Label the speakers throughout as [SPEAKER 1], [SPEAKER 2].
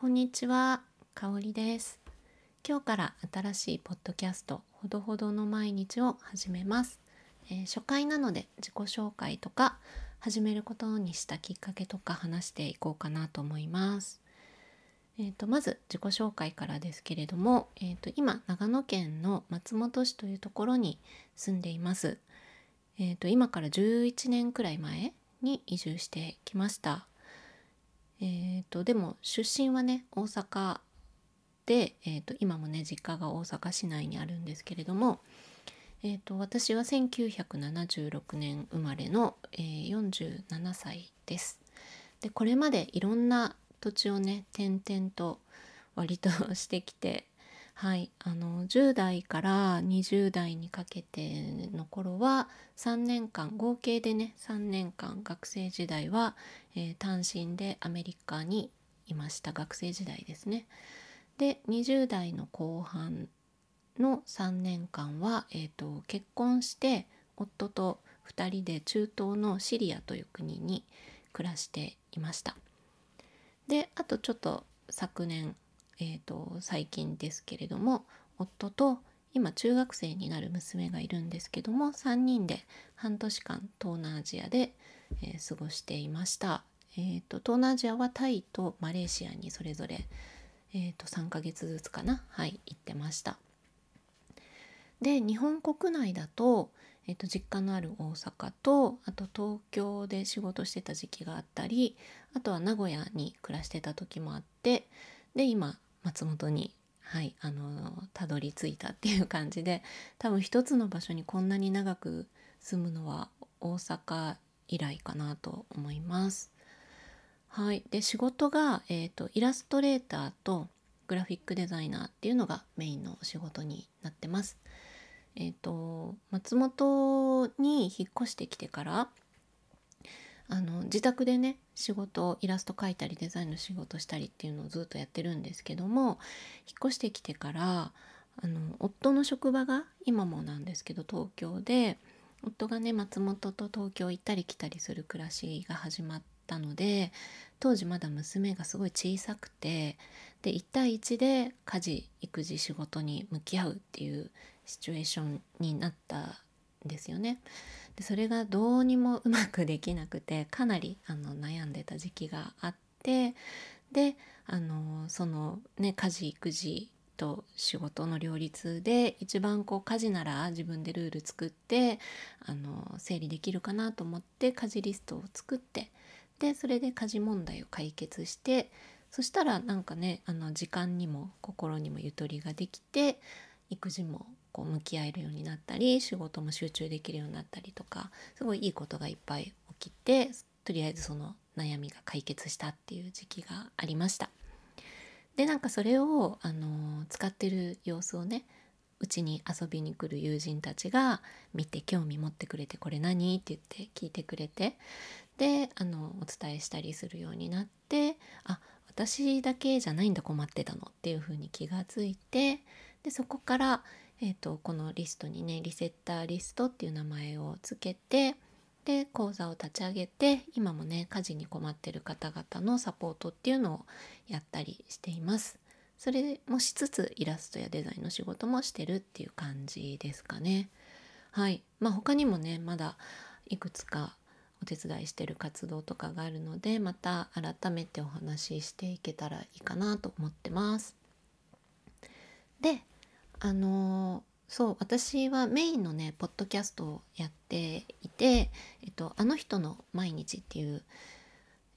[SPEAKER 1] こんにちは、かおりです。今日から新しいポッドキャスト、ほどほどの毎日を始めます。えー初回なので自己紹介とか、始めることにしたきっかけとか話していこうかなと思います。えー、とまず自己紹介からですけれども、えー、と今長野県の松本市というところに住んでいます。えー、と今から11年くらい前に移住してきました。えー、とでも出身はね大阪で、えー、と今もね実家が大阪市内にあるんですけれども、えー、と私は1976年生まれの、えー47歳です。でこれまでいろんな土地をね転々と割と してきてはいあの10代から20代にかけての頃は3年間合計でね3年間学生時代は、えー単身でアメリカにいました学生時代ですね。で20代の後半の3年間は、えー、と結婚して夫と2人で中東のシリアという国に暮らしていました。であとちょっと昨年、えー、と最近ですけれども夫と今中学生になる娘がいるんですけども3人で半年間東南アジアで、えー過ごしていました。えー、と東南アジアはタイとマレーシアにそれぞれ、えー、と3ヶ月ずつかなはい行ってました。で日本国内だと,、えー、と実家のある大阪とあと東京で仕事してた時期があったりあとは名古屋に暮らしてた時もあってで今松本にはいあのたどり着いたっていう感じで多分一つの場所にこんなに長く住むのは大阪以来かなと思います。はい、で仕事が、えー、とイラストレーターとグラフィックデザイナーっていうのがメインのお仕事になってます。えっ、と松本に引っ越してきてからあの自宅でね仕事をイラスト描いたりデザインの仕事したりっていうのをずっとやってるんですけども引っ越してきてからあの夫の職場が今もなんですけど東京で夫がね松本と東京行ったり来たりする暮らしが始まったので当時まだ娘がすごい小さくてで1対1で家事育児仕事に向き合うっていうシチュエーションになったんですよね。でそれがどうにもうまくできなくてかなりあの悩んでた時期があってであのそのね家事育児と仕事の両立で一番こう家事なら自分でルール作ってあの整理できるかなと思って家事リストを作ってでそれで家事問題を解決してそしたらなんかねあの時間にも心にもゆとりができて育児もこう向き合えるようになったり仕事も集中できるようになったりとかすごいいいことがいっぱい起きてとりあえずその悩みが解決したっていう時期がありました。でなんかそれを、あの使ってる様子をねうちに遊びに来る友人たちが見て興味持ってくれて「これ何?」って言って聞いてくれてであのお伝えしたりするようになってあ私だけじゃないんだ困ってたのっていうふうに気がついてでそこから、えー、とこのリストにねリセッターリストっていう名前をつけてで講座を立ち上げて今もね家事に困ってる方々のサポートっていうのをやったりしています。それもしつつイラストやデザインの仕事もしてるっていう感じですかね。はい。まあ他にもねまだいくつかお手伝いしてる活動とかがあるのでまた改めてお話ししていけたらいいかなと思ってます。であのそう私はメインのねポッドキャストをやっていて「えっと、あの人の毎日」っていう、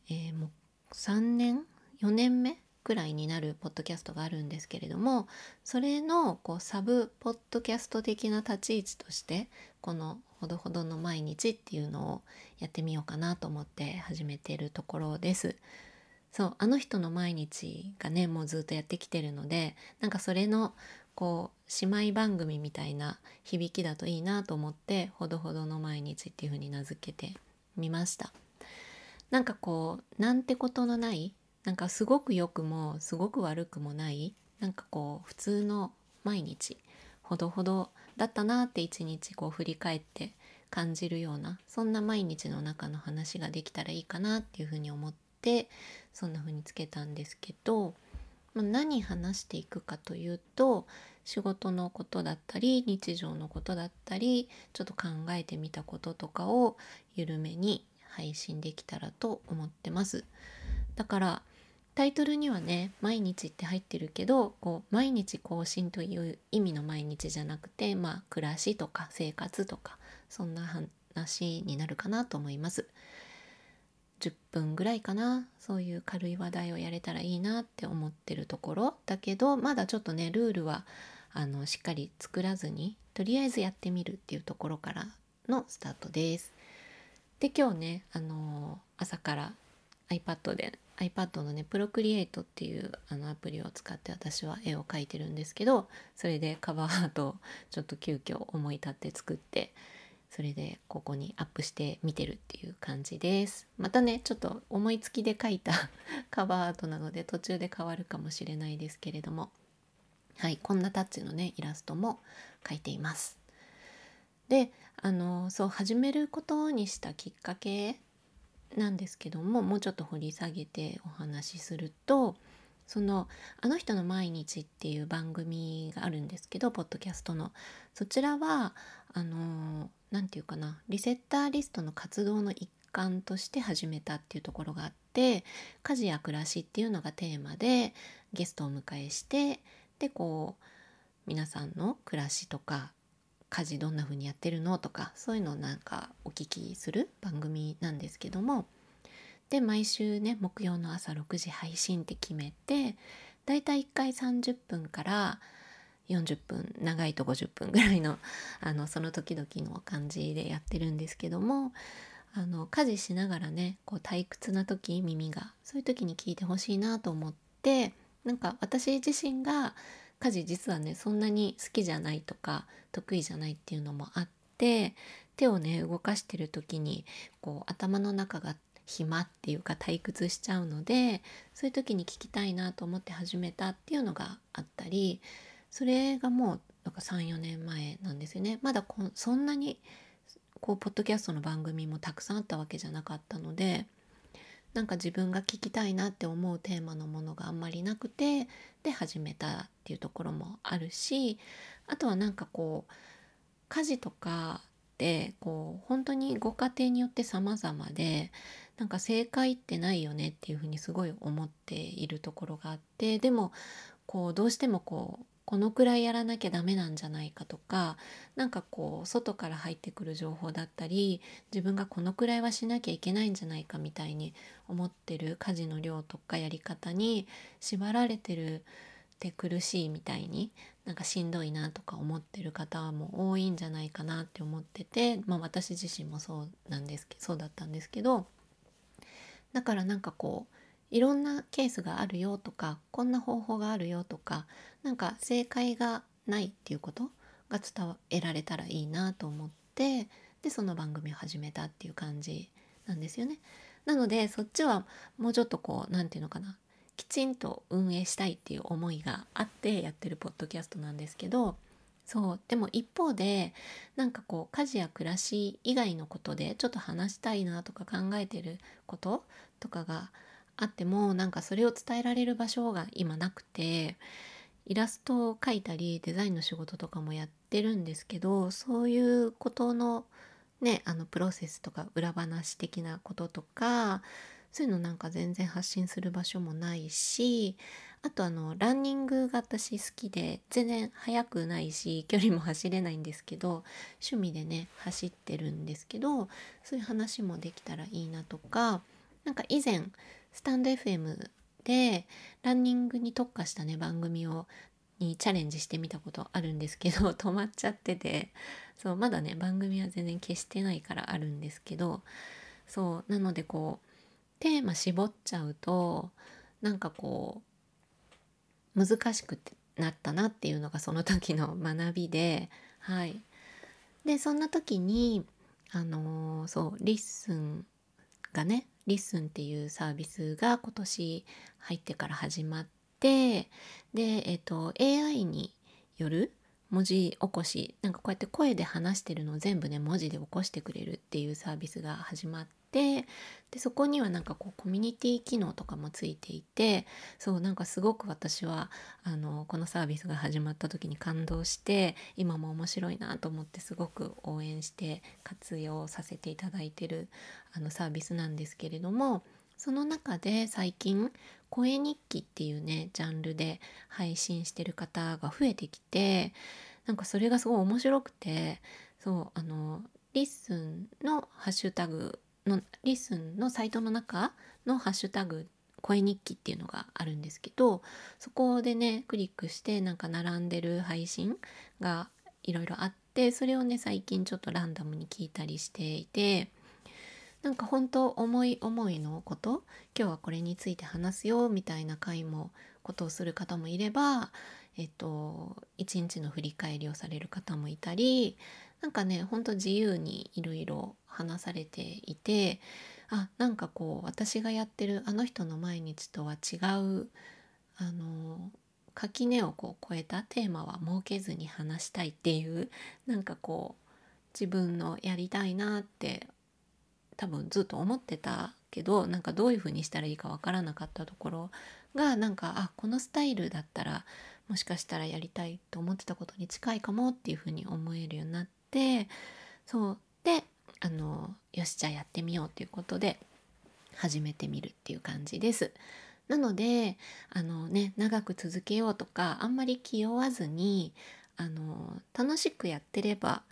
[SPEAKER 1] えーもう3年？4年目くらいになるポッドキャストがあるんですけれどもそれのこうサブポッドキャスト的な立ち位置としてこの「ほどほどの毎日」っていうのをやってみようかなと思って始めてるところです。そうあの人の毎日がねもうずっとやってきてるのでなんかそれのこう姉妹番組みたいな響きだといいなと思って「ほどほどの毎日」っていう風に名付けてみました。なんかこうなんてことのないなんかすごく良くもすごく悪くもないなんかこう普通の毎日ほどほどだったなって一日こう振り返って感じるようなそんな毎日の中の話ができたらいいかなっていうふうに思ってそんな風につけたんですけどまあ、何話していくかというと仕事のことだったり日常のことだったりちょっと考えてみたこととかを緩めに配信できたらと思ってます。だからタイトルにはね毎日って入ってるけどこう毎日更新という意味の毎日じゃなくてまあ暮らしとか生活とかそんな話になるかなと思います。10分ぐらいかなそういう軽い話題をやれたらいいなって思ってるところだけどまだちょっとねルールはあのしっかり作らずにとりあえずやってみるっていうところからのスタートです。で今日ねあの朝から iPad で iPad のねプロクリエイトっていうあのアプリを使って私は絵を描いてるんですけどそれでカバーアートをちょっと急遽思い立って作ってそれでここにアップして見てるっていう感じです。またねちょっと思いつきで描いた カバーアートなので途中で変わるかもしれないですけれども。はいこんなタッチのねイラストも描いています。であのそう始めることにしたきっかけなんですけどももうちょっと掘り下げてお話しするとその「あの人の毎日」っていう番組があるんですけどポッドキャストの。そちらはあの何て言うかなリセッターリストの活動の一環として始めたっていうところがあって家事や暮らしっていうのがテーマでゲストをお迎えしてでこう皆さんの暮らしとか家事どんな風にやってるのとかそういうのをなんかお聞きする番組なんですけどもで毎週ね木曜の朝6時配信って決めてだいたい1回30分から40分長いと50分ぐらいの あのその時々の感じでやってるんですけどもあの家事しながらねこう退屈な時耳がそういう時に聞いてほしいなと思ってなんか私自身が家事実はねそんなに好きじゃないとか得意じゃないっていうのもあって手をね動かしてる時にこう頭の中が暇っていうか退屈しちゃうのでそういう時に聞きたいなと思って始めたっていうのがあったりそれがもうなんか34年前なんですよね。まだこそんなにこうポッドキャストの番組もたくさんあったわけじゃなかったのでなんか自分が聞きたいなって思うテーマのものがあんまりなくてで始めたっていうところもあるしあとはなんかこう家事とかってこう本当にご家庭によって様々でなんか正解ってないよねっていうふうにすごい思っているところがあってでもこうどうしてもこうこのくらいやらなきゃダメなんじゃないかとか何かこう外から入ってくる情報だったり自分がこのくらいはしなきゃいけないんじゃないかみたいに思ってる家事の量とかやり方に縛られてるって苦しいみたいになんかしんどいなとか思ってる方も多いんじゃないかなって思ってて、まあ、私自身もそうなんですけどそうだったんですけどだからなんかこういろんなケースがあるよとかこんな方法があるよとかなんか正解がないっていうことが伝えられたらいいなと思ってでその番組を始めたっていう感じなんですよね。なのでそっちはもうちょっとこう何て言うのかなきちんと運営したいっていう思いがあってやってるポッドキャストなんですけどそうでも一方でなんかこう家事や暮らし以外のことでちょっと話したいなとか考えてることとかがあってもなんかそれを伝えられる場所が今なくてイラストを描いたりデザインの仕事とかもやってるんですけどそういうことのねあのプロセスとか裏話的なこととかそういうのなんか全然発信する場所もないしあとあのランニングが私好きで全然速くないし距離も走れないんですけど趣味でね走ってるんですけどそういう話もできたらいいなとかなんか以前スタンド FM でランニングに特化したね番組をにチャレンジしてみたことあるんですけど 止まっちゃってて。そうまだね番組は全然消してないからあるんですけど。そうなのでこうテーマ絞っちゃうとなんかこう難しくなったなっていうのがその時の学びで。はい。でそんな時にあのー、そうリッスンがねリッスンっていうサービスが今年入ってから始まってで、えっと、AI による文字起こしなんかこうやって声で話してるのを全部ね文字で起こしてくれるっていうサービスが始まってでそこにはなんかこうコミュニティ機能とかもついていてそうなんかすごく私はあのこのサービスが始まった時に感動して今も面白いなと思ってすごく応援して活用させていただいてるあのサービスなんですけれどもその中で最近声日記っていうねジャンルで配信してる方が増えてきてなんかそれがすごい面白くてそうあのリッスンのハッシュタグのリスンのサイトの中のハッシュタグ声日記っていうのがあるんですけどそこでねクリックしてなんか並んでる配信がいろいろあってそれをね最近ちょっとランダムに聞いたりしていてなんか本当思い思いのこと今日はこれについて話すよみたいな回もことをする方もいればえっと一日の振り返りをされる方もいたりなんかねほんと自由にいろいろ話されていてあなんかこう私がやってるあの人の毎日とは違うあの垣根をこう超えたテーマは設けずに話したいっていうなんかこう自分のやりたいなって多分ずっと思ってたけどなんかどういうふうにしたらいいかわからなかったところがなんかあこのスタイルだったらもしかしたらやりたいと思ってたことに近いかもっていうふうに思えるようになってそう。であのよしじゃあやってみようということで始めてみるっていう感じです。なのであのね長く続けようとかあんまり気負わずにあの楽しくやってれば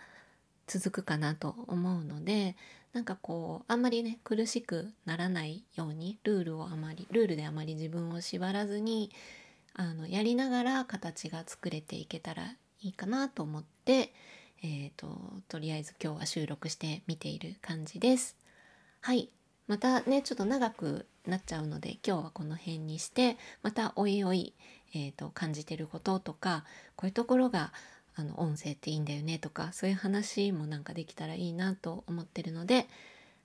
[SPEAKER 1] 続くかなと思うのでなんかこうあんまりね苦しくならないようにルールをあまりルールであまり自分を縛らずにあのやりながら形が作れていけたらいいかなと思って、えーと、とりあえず今日は収録してみている感じです。はいまたねちょっと長くなっちゃうので今日はこの辺にしてまたおいおい、えーと、感じてることとかこういうところがあの音声っていいんだよねとかそういう話もなんかできたらいいなと思ってるので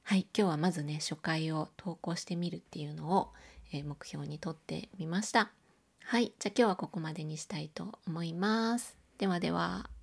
[SPEAKER 1] はい今日はまずね初回を投稿してみるっていうのを、えー、目標にとってみました。はいじゃあ今日はここまでにしたいと思います。ではでは。